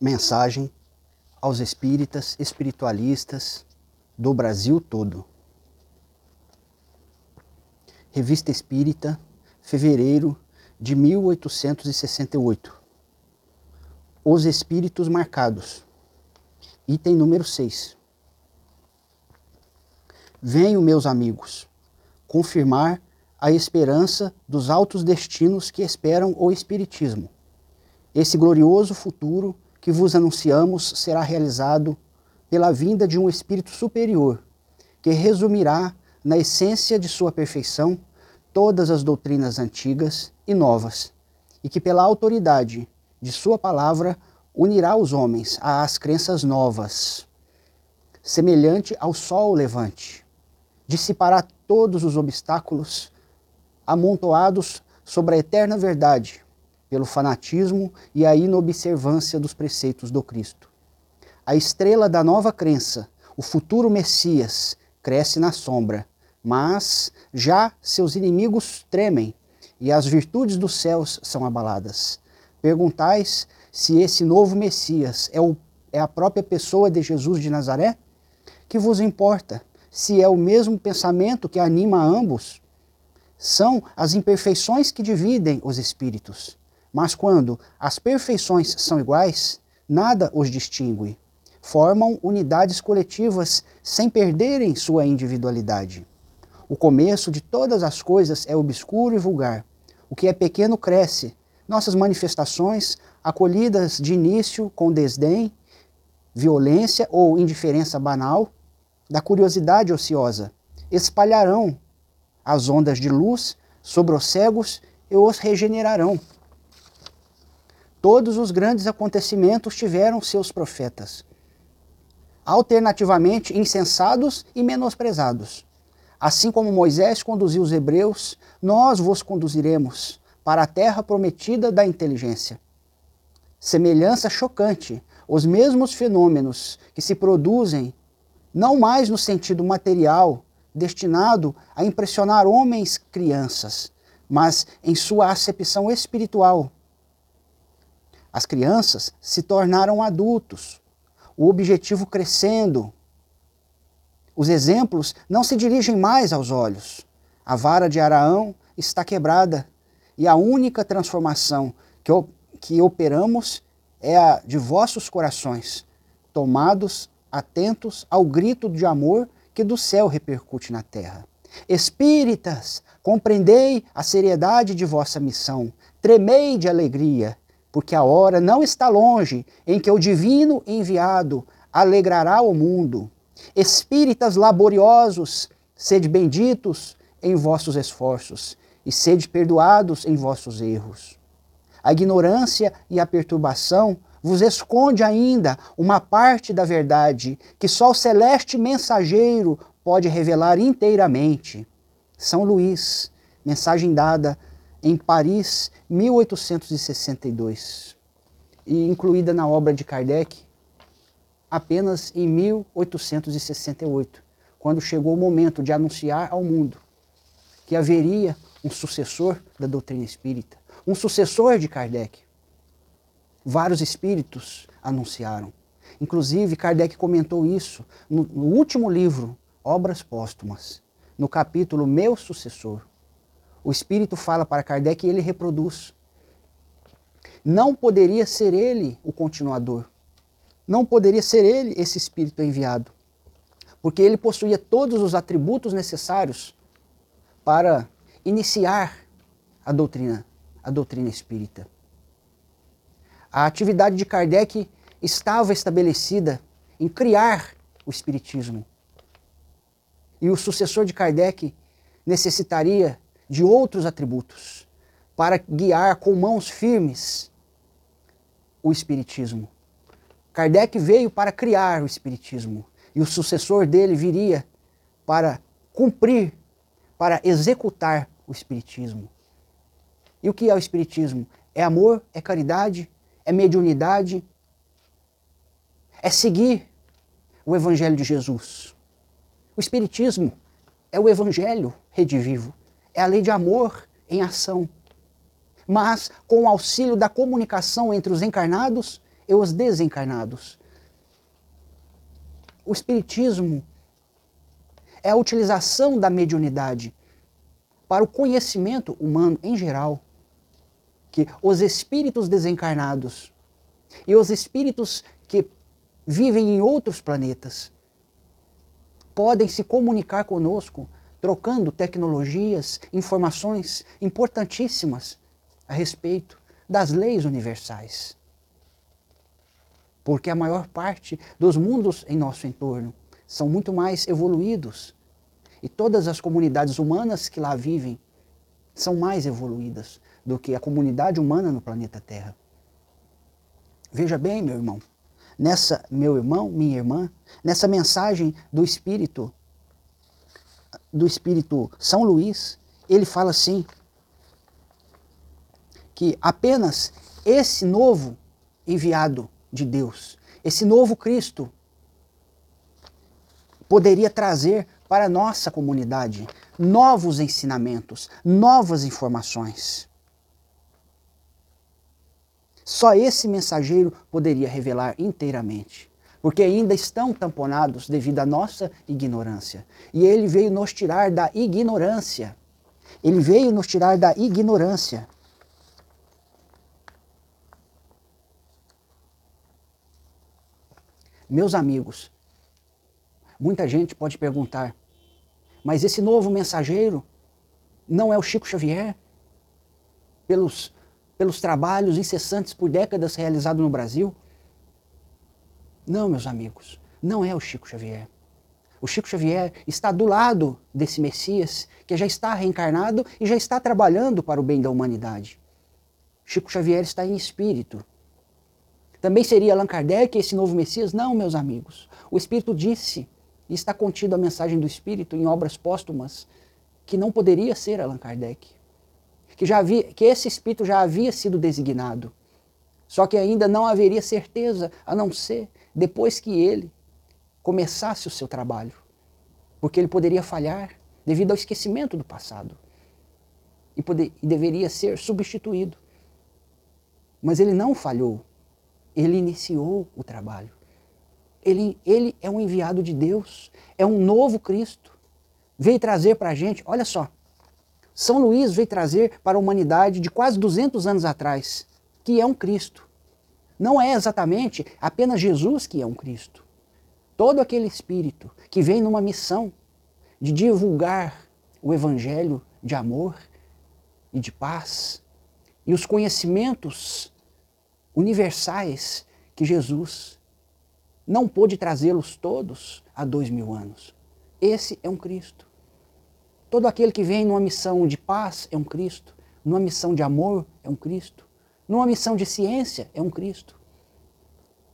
mensagem aos espíritas, espiritualistas do Brasil todo. Revista Espírita, fevereiro de 1868. Os Espíritos Marcados. Item número 6. Venho, meus amigos, confirmar a esperança dos altos destinos que esperam o Espiritismo. Esse glorioso futuro que vos anunciamos será realizado pela vinda de um Espírito superior, que resumirá na essência de sua perfeição todas as doutrinas antigas e novas, e que pela autoridade de sua palavra unirá os homens às crenças novas, semelhante ao sol levante, dissipará todos os obstáculos amontoados sobre a eterna verdade pelo fanatismo e a inobservância dos preceitos do Cristo. A estrela da nova crença, o futuro Messias, cresce na sombra, mas já seus inimigos tremem e as virtudes dos céus são abaladas. Perguntais se esse novo Messias é, o, é a própria pessoa de Jesus de Nazaré? Que vos importa se é o mesmo pensamento que anima ambos? São as imperfeições que dividem os espíritos. Mas quando as perfeições são iguais, nada os distingue. Formam unidades coletivas sem perderem sua individualidade. O começo de todas as coisas é obscuro e vulgar. O que é pequeno cresce. Nossas manifestações, acolhidas de início com desdém, violência ou indiferença banal, da curiosidade ociosa, espalharão as ondas de luz sobre os cegos e os regenerarão. Todos os grandes acontecimentos tiveram seus profetas, alternativamente insensados e menosprezados. Assim como Moisés conduziu os hebreus, nós vos conduziremos para a terra prometida da inteligência. Semelhança chocante, os mesmos fenômenos que se produzem não mais no sentido material, destinado a impressionar homens, crianças, mas em sua acepção espiritual, as crianças se tornaram adultos, o objetivo crescendo. Os exemplos não se dirigem mais aos olhos. A vara de Araão está quebrada e a única transformação que, que operamos é a de vossos corações, tomados atentos ao grito de amor que do céu repercute na terra. Espíritas, compreendei a seriedade de vossa missão, tremei de alegria porque a hora não está longe em que o divino enviado alegrará o mundo. Espíritas laboriosos, sede benditos em vossos esforços e sede perdoados em vossos erros. A ignorância e a perturbação vos esconde ainda uma parte da verdade que só o celeste mensageiro pode revelar inteiramente. São Luís, mensagem dada em Paris, 1862, e incluída na obra de Kardec apenas em 1868, quando chegou o momento de anunciar ao mundo que haveria um sucessor da doutrina espírita, um sucessor de Kardec. Vários espíritos anunciaram. Inclusive, Kardec comentou isso no, último livro, Obras Póstumas, no capítulo Meu Sucessor o Espírito fala para Kardec e ele reproduz. Não poderia ser ele o continuador. Não poderia ser ele esse Espírito enviado. Porque ele possuía todos os atributos necessários para iniciar a doutrina, a doutrina espírita. A atividade de Kardec estava estabelecida em criar o Espiritismo. E o sucessor de Kardec necessitaria de outros atributos para guiar com mãos firmes o Espiritismo. Kardec veio para criar o Espiritismo e o sucessor dele viria para cumprir, para executar o Espiritismo. E o que é o Espiritismo? É amor, é caridade, é mediunidade, é seguir o Evangelho de Jesus. O Espiritismo é o Evangelho redivivo é a lei de amor em ação. Mas com o auxílio da comunicação entre os encarnados e os desencarnados. O Espiritismo é a utilização da mediunidade para o conhecimento humano em geral. Que os espíritos desencarnados e os espíritos que vivem em outros planetas podem se comunicar conosco, trocando tecnologias, informações importantíssimas a respeito das leis universais. Porque a maior parte dos mundos em nosso entorno são muito mais evoluídos. E todas as comunidades humanas que lá vivem são mais evoluídas do que a comunidade humana no planeta Terra. Veja bem, meu irmão, nessa, meu irmão, minha irmã, nessa mensagem do Espírito, do Espírito São Luís, ele fala assim, que apenas esse novo enviado de Deus, esse novo Cristo, poderia trazer para a nossa comunidade novos ensinamentos, novas informações. Só esse mensageiro poderia revelar inteiramente, porque ainda estão tamponados devido à nossa ignorância. E ele veio nos tirar da ignorância. Ele veio nos tirar da ignorância. Meus amigos, muita gente pode perguntar, mas esse novo mensageiro não é o Chico Xavier? Pelos, pelos trabalhos incessantes por décadas realizados no Brasil? Não, meus amigos, não é o Chico Xavier. O Chico Xavier está do lado desse Messias que já está reencarnado e já está trabalhando para o bem da humanidade. Chico Xavier está em espírito, também seria Allan Kardec esse novo Messias? Não, meus amigos. O Espírito disse, e está contido a mensagem do Espírito em obras póstumas, que não poderia ser Allan Kardec. Que, já havia, que esse Espírito já havia sido designado. Só que ainda não haveria certeza, a não ser depois que ele começasse o seu trabalho. Porque ele poderia falhar devido ao esquecimento do passado. E, poder, e deveria ser substituído. Mas ele não falhou. Ele iniciou o trabalho. Ele, ele é um enviado de Deus, é um novo Cristo. Veio trazer para a gente, olha só, São Luís veio trazer para a humanidade de quase 200 anos atrás, que é um Cristo. Não é exatamente apenas Jesus que é um Cristo. Todo aquele espírito que vem numa missão de divulgar o evangelho de amor e de paz e os conhecimentos universais que Jesus não pôde trazê-los todos há dois mil anos. Esse é um Cristo. Todo aquele que vem numa missão de paz é um Cristo. Numa missão de amor é um Cristo. Numa missão de ciência é um Cristo.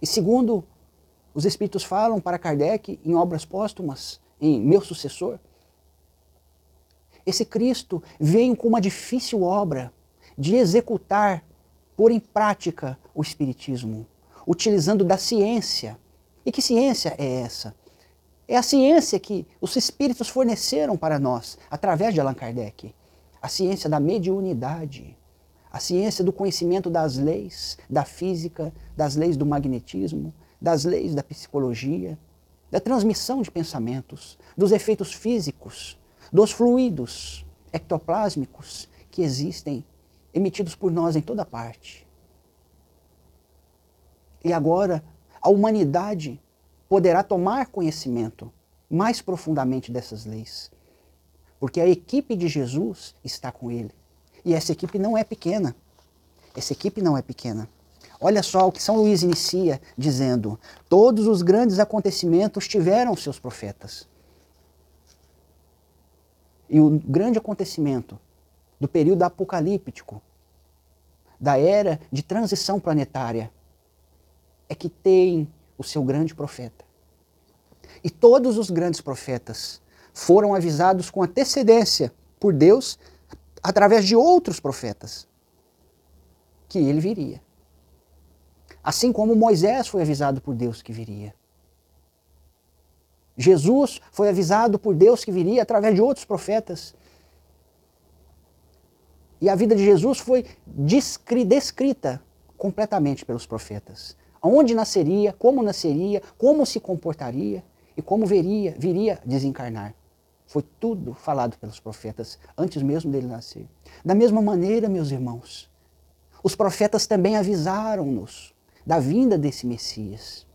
E segundo os Espíritos falam para Kardec em obras póstumas, em Meu Sucessor, esse Cristo veio com uma difícil obra de executar pôr em prática o Espiritismo, utilizando da ciência. E que ciência é essa? É a ciência que os espíritos forneceram para nós através de Allan Kardec. A ciência da mediunidade, a ciência do conhecimento das leis da física, das leis do magnetismo, das leis da psicologia, da transmissão de pensamentos, dos efeitos físicos, dos fluidos ectoplásmicos que existem emitidos por nós em toda parte. E agora a humanidade poderá tomar conhecimento mais profundamente dessas leis. Porque a equipe de Jesus está com ele. E essa equipe não é pequena. Essa equipe não é pequena. Olha só o que São Luís inicia dizendo: Todos os grandes acontecimentos tiveram seus profetas. E o grande acontecimento do período apocalíptico, da era de transição planetária, é que tem o seu grande profeta. E todos os grandes profetas foram avisados com antecedência por Deus através de outros profetas que ele viria. Assim como Moisés foi avisado por Deus que viria. Jesus foi avisado por Deus que viria através de outros profetas. E a vida de Jesus foi descrita completamente pelos profetas. onde nasceria, como nasceria, como se comportaria e como veria, viria desencarnar. Foi tudo falado pelos profetas antes mesmo dele nascer. Da mesma maneira, meus irmãos, os profetas também avisaram-nos da vinda desse Messias.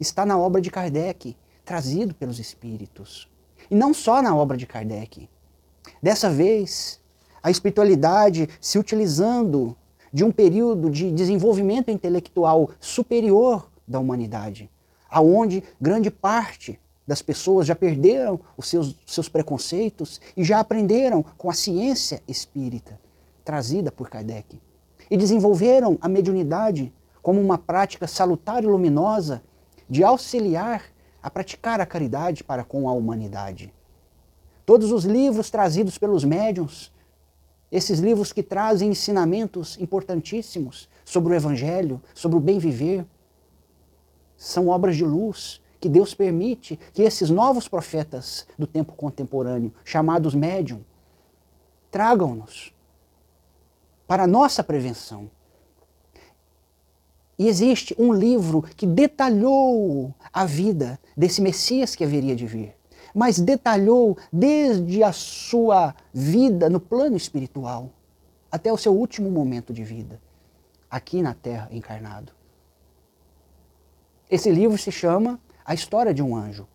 Está na obra de Kardec, trazido pelos Espíritos. E não só na obra de Kardec. Dessa vez, a espiritualidade se utilizando de um período de desenvolvimento intelectual superior da humanidade, aonde grande parte das pessoas já perderam os seus, seus preconceitos e já aprenderam com a ciência espírita trazida por Kardec e desenvolveram a mediunidade como uma prática salutar e luminosa de auxiliar a praticar a caridade para com a humanidade. Todos os livros trazidos pelos médiuns, esses livros que trazem ensinamentos importantíssimos sobre o Evangelho, sobre o bem viver, são obras de luz que Deus permite que esses novos profetas do tempo contemporâneo, chamados médium, tragam-nos para a nossa prevenção. E existe um livro que detalhou a vida desse Messias que haveria de vir, mas detalhou desde a sua vida no plano espiritual até o seu último momento de vida, aqui na Terra encarnado. Esse livro se chama A História de um Anjo.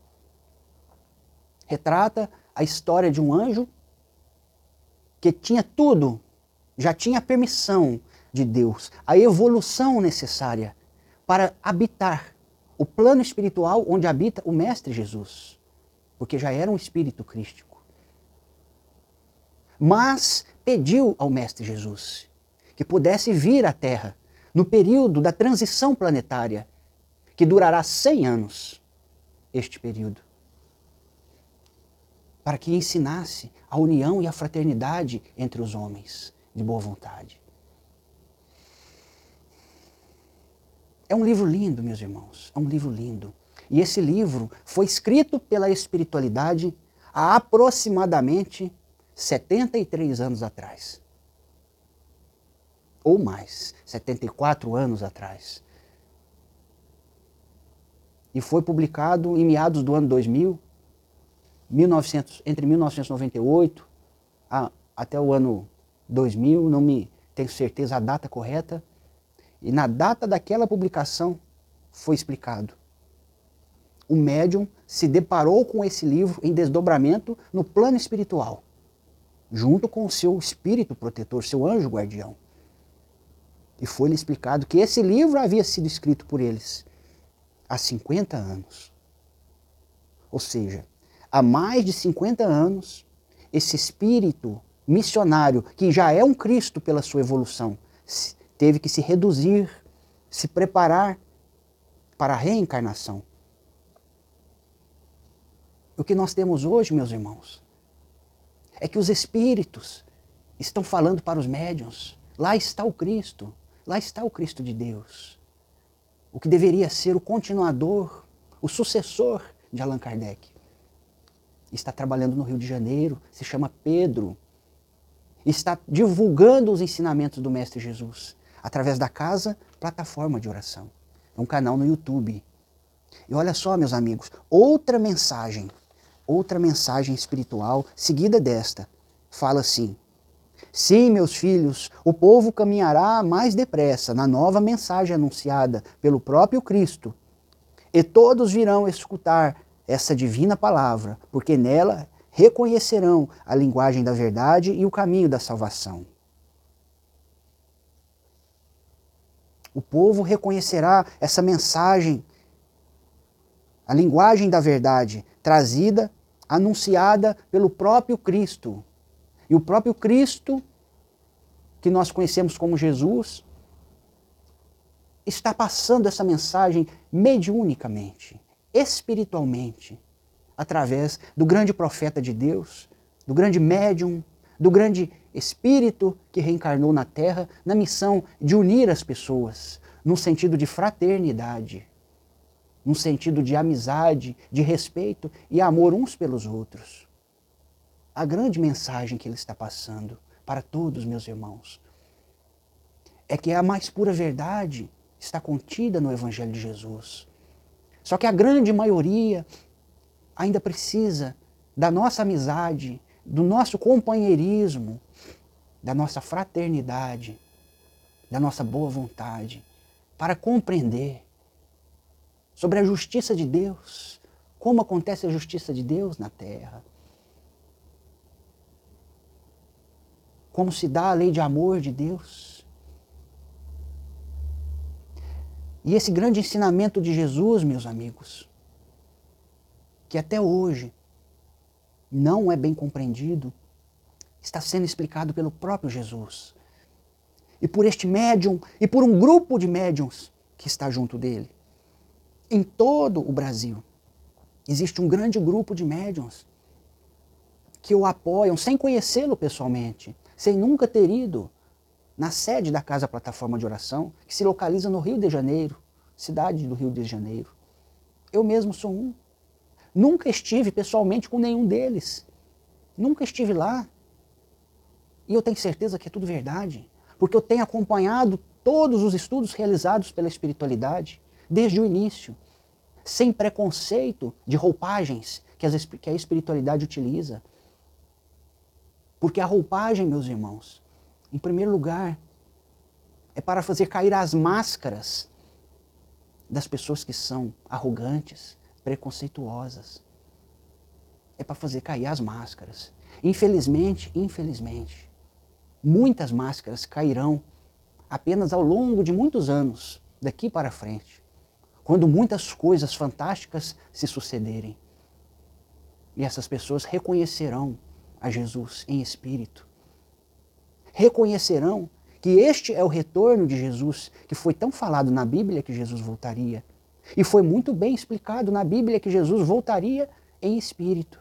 Retrata a história de um anjo que tinha tudo, já tinha permissão de Deus, a evolução necessária para habitar o plano espiritual onde habita o Mestre Jesus, porque já era um espírito crístico. Mas pediu ao Mestre Jesus que pudesse vir à Terra no período da transição planetária, que durará 100 anos, este período, para que ensinasse a união e a fraternidade entre os homens de boa vontade. É um livro lindo, meus irmãos, é um livro lindo. E esse livro foi escrito pela espiritualidade há aproximadamente 73 anos atrás. Ou mais, 74 anos atrás. E foi publicado em meados do ano 2000, 1900, entre 1998 a, até o ano 2000, não me tenho certeza a data correta. E na data daquela publicação foi explicado. O médium se deparou com esse livro em desdobramento no plano espiritual, junto com o seu espírito protetor, seu anjo guardião. E foi-lhe explicado que esse livro havia sido escrito por eles há 50 anos. Ou seja, há mais de 50 anos, esse espírito missionário, que já é um Cristo pela sua evolução, teve que se reduzir, se preparar para a reencarnação. O que nós temos hoje, meus irmãos, é que os espíritos estão falando para os médiuns. Lá está o Cristo, lá está o Cristo de Deus. O que deveria ser o continuador, o sucessor de Allan Kardec. Está trabalhando no Rio de Janeiro, se chama Pedro. Está divulgando os ensinamentos do Mestre Jesus através da casa plataforma de oração. É um canal no YouTube. E olha só, meus amigos, outra mensagem, outra mensagem espiritual seguida desta, fala assim: Sim, meus filhos, o povo caminhará mais depressa na nova mensagem anunciada pelo próprio Cristo, e todos virão escutar essa divina palavra, porque nela reconhecerão a linguagem da verdade e o caminho da salvação. O povo reconhecerá essa mensagem, a linguagem da verdade, trazida, anunciada pelo próprio Cristo. E o próprio Cristo, que nós conhecemos como Jesus, está passando essa mensagem mediunicamente, espiritualmente, através do grande profeta de Deus, do grande médium, do grande espírito que reencarnou na Terra na missão de unir as pessoas, num sentido de fraternidade, num sentido de amizade, de respeito e amor uns pelos outros. A grande mensagem que ele está passando para todos, meus irmãos, é que a mais pura verdade está contida no Evangelho de Jesus. Só que a grande maioria ainda precisa da nossa amizade, do nosso companheirismo, da nossa fraternidade, da nossa boa vontade, para compreender sobre a justiça de Deus, como acontece a justiça de Deus na terra. Como se dá a lei de amor de Deus. E esse grande ensinamento de Jesus, meus amigos, que até hoje não é bem compreendido, está sendo explicado pelo próprio Jesus. E por este médium e por um grupo de médiums que está junto dele. Em todo o Brasil, existe um grande grupo de médiums que o apoiam sem conhecê-lo pessoalmente, sem nunca ter ido na sede da Casa Plataforma de Oração, que se localiza no Rio de Janeiro, cidade do Rio de Janeiro. Eu mesmo sou um. Nunca estive pessoalmente com nenhum deles. Nunca estive lá. E eu tenho certeza que é tudo verdade, porque eu tenho acompanhado todos os estudos realizados pela espiritualidade desde o início, sem preconceito de roupagens que, a espiritualidade utiliza. Porque a roupagem, meus irmãos, em primeiro lugar, é para fazer cair as máscaras das pessoas que são arrogantes, preconceituosas. É para fazer cair as máscaras. Infelizmente, infelizmente, muitas máscaras cairão apenas ao longo de muitos anos, daqui para frente, quando muitas coisas fantásticas se sucederem. E essas pessoas reconhecerão a Jesus em espírito. Reconhecerão que este é o retorno de Jesus, que foi tão falado na Bíblia que Jesus voltaria. E foi muito bem explicado na Bíblia que Jesus voltaria em espírito.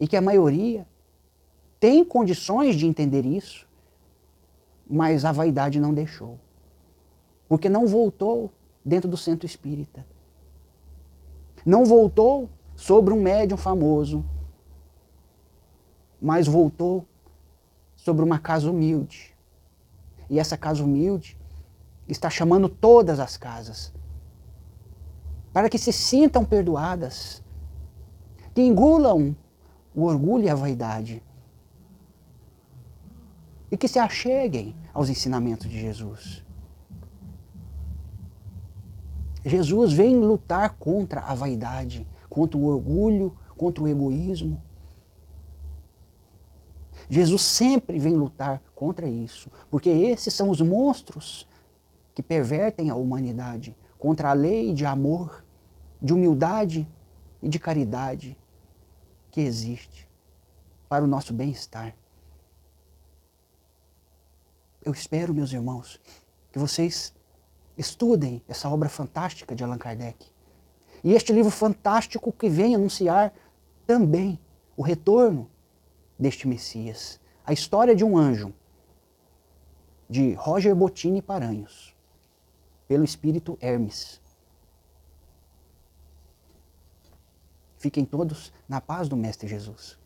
E que a maioria tem condições de entender isso, mas a vaidade não deixou. Porque não voltou dentro do centro espírita. Não voltou sobre um médium famoso, mas voltou sobre uma casa humilde. E essa casa humilde está chamando todas as casas para que se sintam perdoadas, que engulam o orgulho e a vaidade e que se acheguem aos ensinamentos de Jesus. Jesus vem lutar contra a vaidade, contra o orgulho, contra o egoísmo. Jesus sempre vem lutar contra isso, porque esses são os monstros que pervertem a humanidade contra a lei de amor, de humildade e de caridade que existe para o nosso bem-estar. Eu espero, meus irmãos, que vocês estudem essa obra fantástica de Allan Kardec. E este livro fantástico que vem anunciar também o retorno deste Messias. A história de um anjo, de Roger Bottini Paranhos pelo espírito Hermes. Fiquem todos na paz do Mestre Jesus.